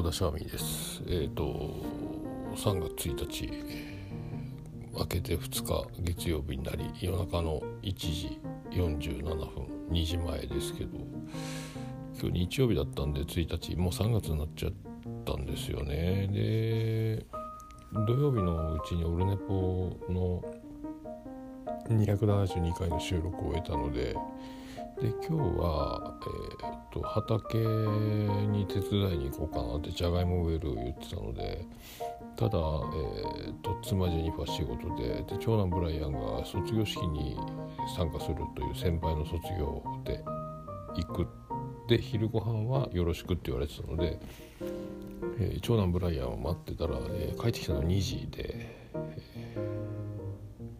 合田シャーミーです。えっ、ー、と3月1日明けて2日月曜日になり夜中の1時47分2時前ですけど今日日曜日だったんで1日もう3月になっちゃったんですよね。で土曜日のうちにオルネポの272回の収録を終えたのでで今日は、えー、と畑に手伝いに行こうかなってじゃがいも植える言ってたのでただ、えー、っと妻ジェニファー仕事でで長男ブライアンが卒業式に参加するという先輩の卒業で行くで昼ご飯はよろしくって言われてたので、えー、長男ブライアンを待ってたら、え帰ってきたの2時で、え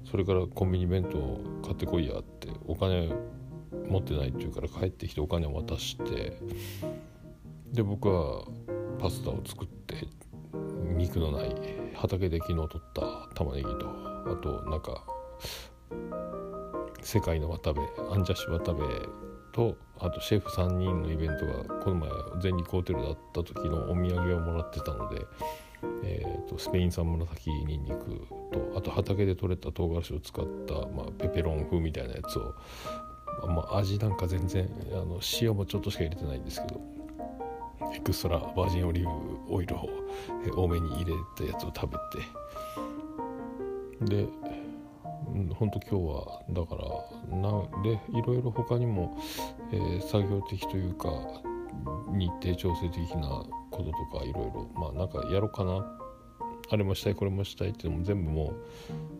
それからコンビニ弁当買ってこいやってお金持ってないって言うから帰ってきてお金を渡してで僕はパスタを作って肉のない畑で昨日取った玉ねぎとあとなんか世界の渡部アンジャッシュ渡部とあとシェフ3人のイベントがこの前全日ホテルだった時のお土産をもらってたので、えーと、スペイン産紫にんにくとあと畑で採れた唐辛子を使った、まあ、ペペロン風みたいなやつをまあ、味なんか全然あの塩もちょっとしか入れてないんですけどエクストラバージンオリーブオイルを多めに入れたやつを食べて。でほんと今日はだからなでいろいろ他にも、えー、作業的というか日程調整的なこととかいろいろまあなんかやろうかな。あれもしたいこれもしたいっていうのも全部も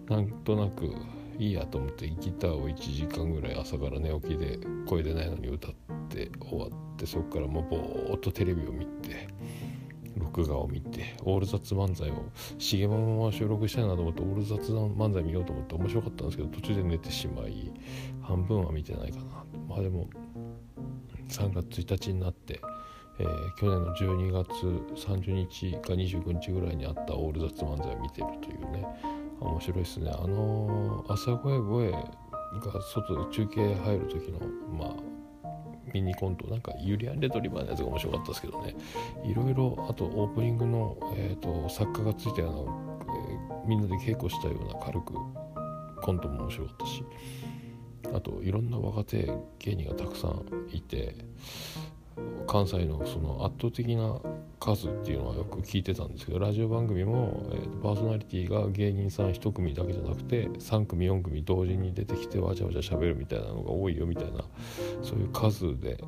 うなんとなくいいやと思ってギターを1時間ぐらい朝から寝起きで声出ないのに歌って終わってそこからもうぼーっとテレビを見て録画を見てオール雑漫才を重ママ収録したいなと思ってオール雑漫才見ようと思って面白かったんですけど途中で寝てしまい半分は見てないかな。まあでも3月1日になって、えー、去年の12月30日か29日ぐらいにあったオール雑漫才を見てるというね。面白いですね。あの朝声声が外で中継入る時のまあミニコントなんかユリアン・レトリバーのやつが面白かったですけどね。いろいろあとオープニングの、えーと、作家がついたような、えー、みんなで稽古したような軽くコントも面白かったし。あといろんな若手芸人がたくさんいて。関西のその圧倒的な数っていうのはよく聞いてたんですけどラジオ番組も、えー、パーソナリティが芸人さん1組だけじゃなくて3組4組同時に出てきてわちゃわちゃしゃべるみたいなのが多いよみたいなそういう数で、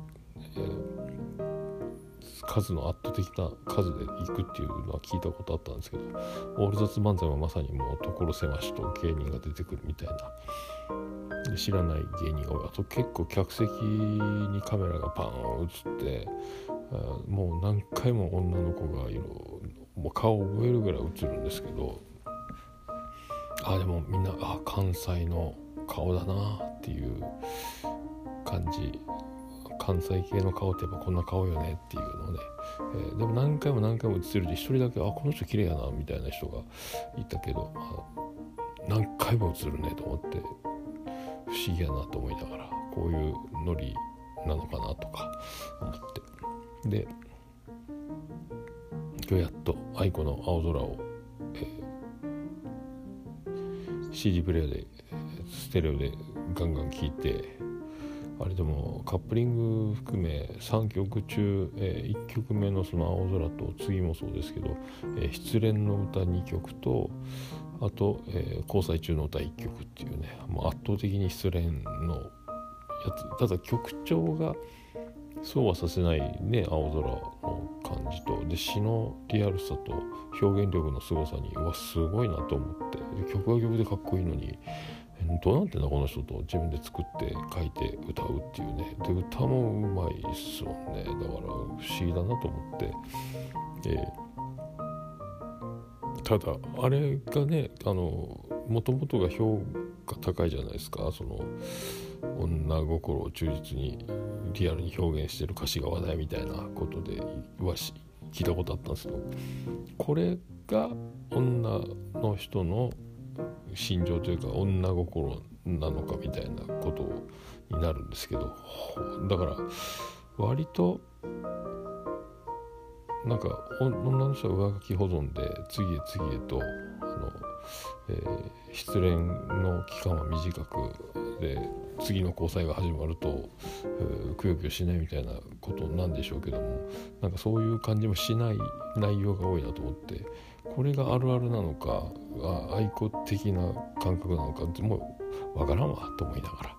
えー、数の圧倒的な数で行くっていうのは聞いたことあったんですけどオール雑漫才はまさにもう所狭しと芸人が出てくるみたいな。知らない芸人があと結構客席にカメラがパン映ってもう何回も女の子が色もう顔を覚えるぐらい映るんですけどあでもみんなあ関西の顔だなっていう感じ。関西系の顔ってやっぱこんな顔よねっていうのね、えー、でも何回も何回も映るで一人だけあこの人綺麗やなみたいな人がいたけど、あ何回も映るねと思って不思議やなと思いながらこういうノリなのかなとか思って。で今日やっと愛子の青空を、えー、CD プレイヤーでステレオでガンガン聴いてあれでもカップリング含め3曲中、えー、1曲目のその青空と次もそうですけど「えー、失恋の歌」2曲とあと、えー、交際中の歌1曲っていうねもう圧倒的に失恋のやつ。ただ曲調がそうはさせないね青空の感じと。で詩のリアルさと表現力の凄さにうわすごいなと思って。曲は曲でかっこいいのにどうなってんだこの人と自分で作って書いて歌うっていうね。で歌もうまいっすもんね。だから不思議だなと思って、えー、ただあれがねあのもともとが評価高いじゃないですか。その女心を忠実にリアルに表現してる歌詞が話題みたいなことでわし聞いたことあったんですけどこれが女の人の心情というか女心なのかみたいなことになるんですけどだから割となんか女の人は上書き保存で次へ次へとあの、えー、失恋の期間は短くで次の交際が始まると、えー、くよくよしないみたいなことなんでしょうけどもなんかそういう感じもしない内容が多いなと思ってこれがあるあるなのか愛子的な感覚なのかもう分からんわと思いながら。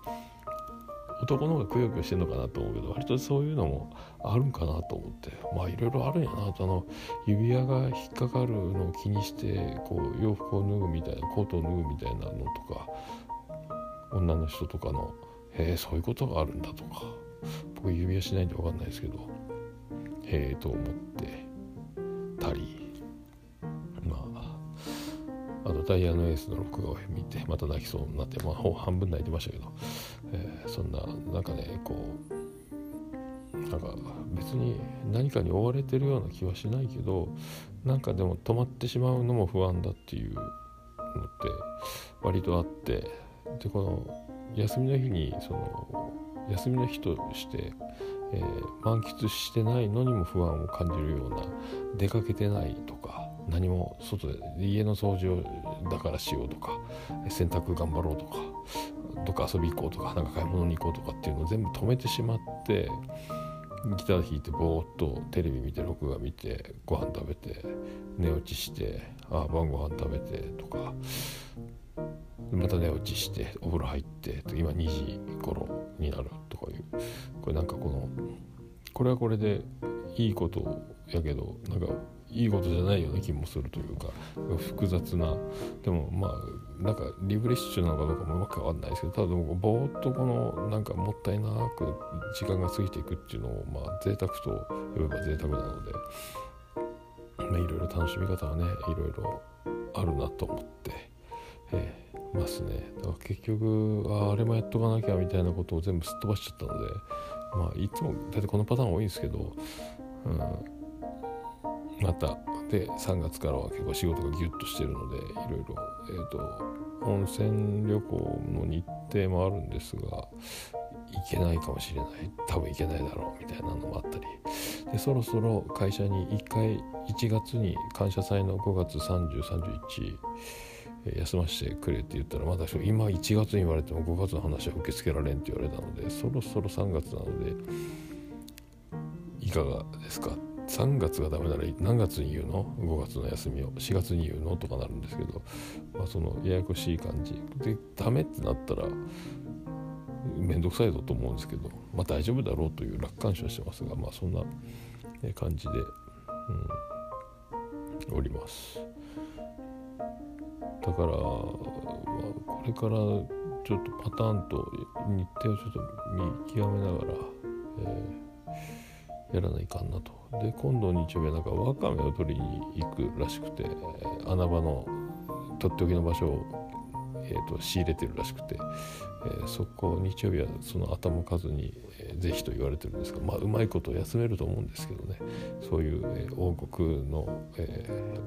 男の方がくよくよしてんのかなと思うけど割とそういうのもあるんかなと思って。まあいろいろあるんやな。とあの指輪が引っかかるのを気にしてこう洋服を脱ぐみたいなコートを脱ぐみたいなのとか女の人とかのへえそういうことがあるんだとか。僕指輪しないんで分かんないですけどへえと思ってたり。あとダイヤのエースの録画を見てまた泣きそうになってまあ半分泣いてましたけど、えー、そんななんかねこうなんか別に何かに追われてるような気はしないけどなんかでも止まってしまうのも不安だっていうのって割とあってでこの休みの日にその休みの日として、えー、満喫してないのにも不安を感じるような出かけてないとか何も外で家の掃除をだからしようとか洗濯頑張ろうとかどっか遊び行こうとかなんか買い物に行こうとかっていうのを全部止めてしまってギター弾いてぼーっとテレビ見て録画見てご飯食べて寝落ちしてあ晩ご飯食べてとかまた寝落ちしてお風呂入って今2時頃になるとかいう。これなんかこのこれはこれでいいことやけどなんかいいことじゃないような気もするというか。複雑な。でもまあなんかリフレッシュなのかどうかもうまく分かんないですけどただでもぼーっとこのなんかもったいなく時間が過ぎていくっていうのをまあ贅沢と呼べば贅沢なので、まあ、いろいろ楽しみ方はねいろいろあるなと思って。えー、ますね。だから結局ああれもやっとかなきゃみたいなことを全部すっ飛ばしちゃったのでまあいつも大体このパターン多いんですけど、うん、また。で3月からは結構仕事がギュッとしてるのでいろいろ、えーと、温泉旅行の日程もあるんですが行けないかもしれない。多分行けないだろうみたいなのもあったり。でそろそろ会社に1回1月に感謝祭の5月3031休ませてくれって言ったらまだ今1月に言われても5月の話は受け付けられんって言われたのでそろそろ3月なのでいかがですか？3月がダメなら何月に言うの？5月の休みを4月に言うの？とかなるんですけど、まあ、そのややこしい感じでダメってなったら面倒くさいぞと思うんですけど、まあ、大丈夫だろうという楽観視はしてますが、まあ、そんな感じで、うん、おります。だから、まあ、これからちょっとパターンと日程をちょっと見極めながら、えー、やらないかんなと。で今度日曜日はなんかわかめを取りに行くらしくて穴場のとっておきの場所を、えーと、仕入れてるらしくて、えー、そこ日曜日はその頭数に、えー、ぜひと言われてるんですが、まあ、うまいこと休めると思うんですけどね。そういう、えー、王国の、え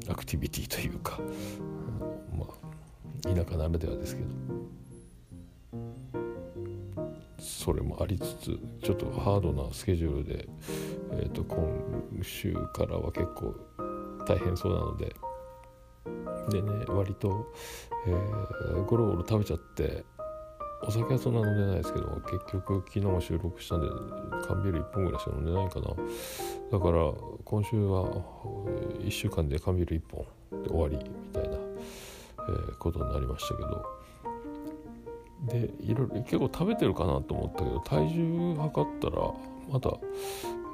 ー、アクティビティというか、うん、まあ田舎ならではですけど。それもありつつちょっとハードなスケジュールで、えーと、今週からは結構大変そうなのででね割と、えー、ゴロゴロ食べちゃってお酒はそんな飲んでないですけど結局昨日も収録したんで缶ビール1本ぐらいしか飲んでないかな。だから今週は1週間で缶ビール1本で終わりみたいな、えー、ことになりましたけど。でいろいろ結構食べてるかなと思ったけど体重測ったらまだ、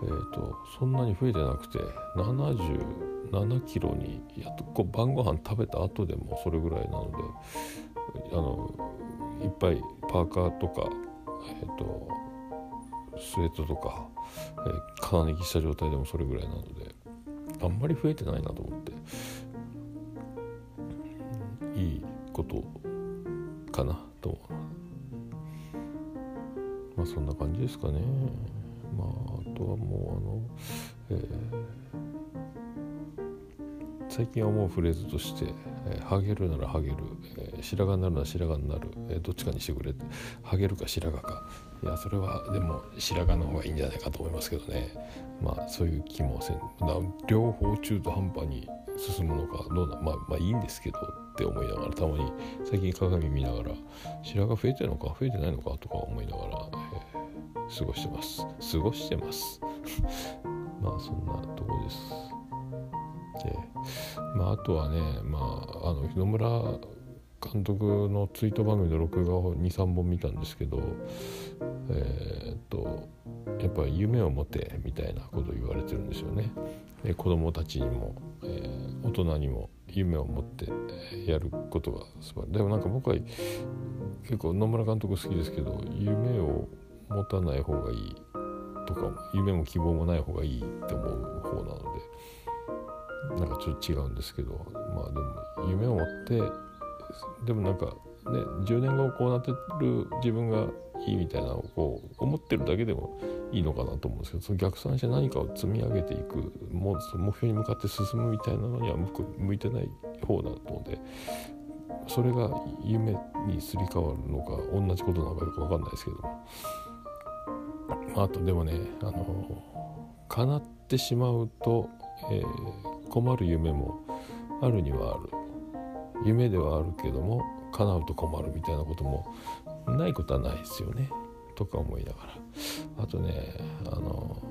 えーと、そんなに増えてなくて77キロにやっとこう晩ご飯食べた後でもそれぐらいなのであのいっぱいパーカーとか、えーと、スウェットとか、えー、金ネギした状態でもそれぐらいなのであんまり増えてないなと思って。いいことかな。とまあそんな感じですかね。まああとはもうあの、えー、最近は思うフレーズとして「えー、ハゲるならハゲる、えー、白髪になるなら白髪になる、えー、どっちかにしてくれ」ってハゲるか白髪か。いやそれはでも白髪の方がいいんじゃないかと思いますけどね。まあそういう気もせん。両方中途半端に進むのかどうなまあまあいいんですけど。って思いながらたまに最近鏡見ながら白髪増えてるのか増えてないのかとか思いながら、えー、過ごしてます。過ごしてます。まあそんなとこです。でまああとはねまああの日野村監督のツイート番組の録画を23本見たんですけどえー、っとやっぱり夢を持てみたいなことを言われてるんですよね。子供たちにも、えー、大人にも夢を持ってやることが素晴らしい。でもなんか僕は結構野村監督好きですけど夢を持たない方がいいとか夢も希望もない方がいいって思う方なのでなんかちょっと違うんですけどまあでも夢を持ってでもなんかね10年後こうなってる自分がいいみたいなのをこう思ってるだけでもいいのかなと思うんですけどその逆算して何かを積み上げていくもう目標に向かって進むみたいなのには向いてない方なのでそれが夢にすり替わるのか同じことなのかよく分かんないですけども、あ、あとでもねあの叶ってしまうと、えー、困る夢もあるにはある。夢ではあるけども叶うと困るみたいなこともないことはないですよね。とか思いながら。あとねあの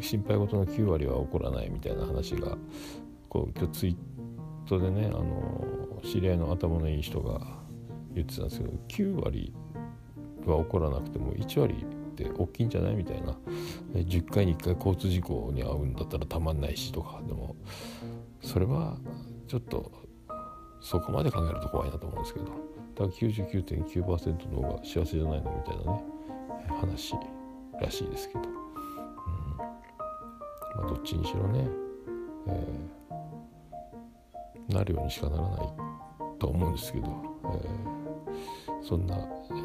心配事の9割は起こらないみたいな話がこう今日ツイートでねあの知り合いの頭のいい人が言ってたんですけど9割は起こらなくても1割って大きいんじゃないみたいな。10回に1回交通事故に遭うんだったらたまんないしとか。でもそれはちょっとそこまで考えると怖いなと思うんですけど。だから99.9%の方が幸せじゃないのみたいなね話らしいですけど、うん。まあ、どっちにしろね、えー、なるようにしかならないと思うんですけど、えー、そんな、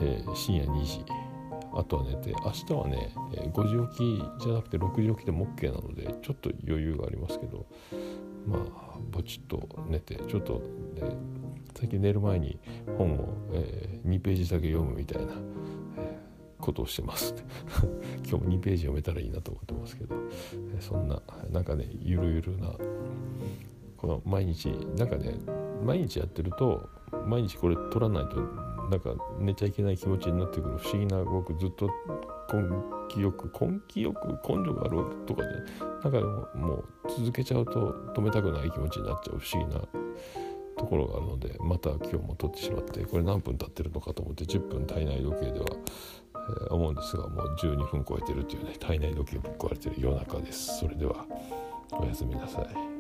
えー、深夜2時あとは寝て明日はね5時起きじゃなくて6時起きでも OK なのでちょっと余裕がありますけど。まあぼちっと寝てちょっと、ね、最近寝る前に本を、えー、2ページだけ読むみたいな、えー、ことをしてます。今日も2ページ読めたらいいなと思ってますけど、えー、そんななんかねゆるゆるなこの毎日なんかね毎日やってると毎日これ取らないとなんか寝ちゃいけない気持ちになってくる不思議な僕ずっと根気よく根気よく根性があるとかでなんかもう続けちゃうと止めたくない気持ちになっちゃう不思議なところがあるのでまた今日も撮ってしまってこれ何分経ってるのかと思って10分体内時計では、えー、思うんですがもう12分超えてるっていうね体内時計ぶっ壊れてる夜中ですそれではおやすみなさい。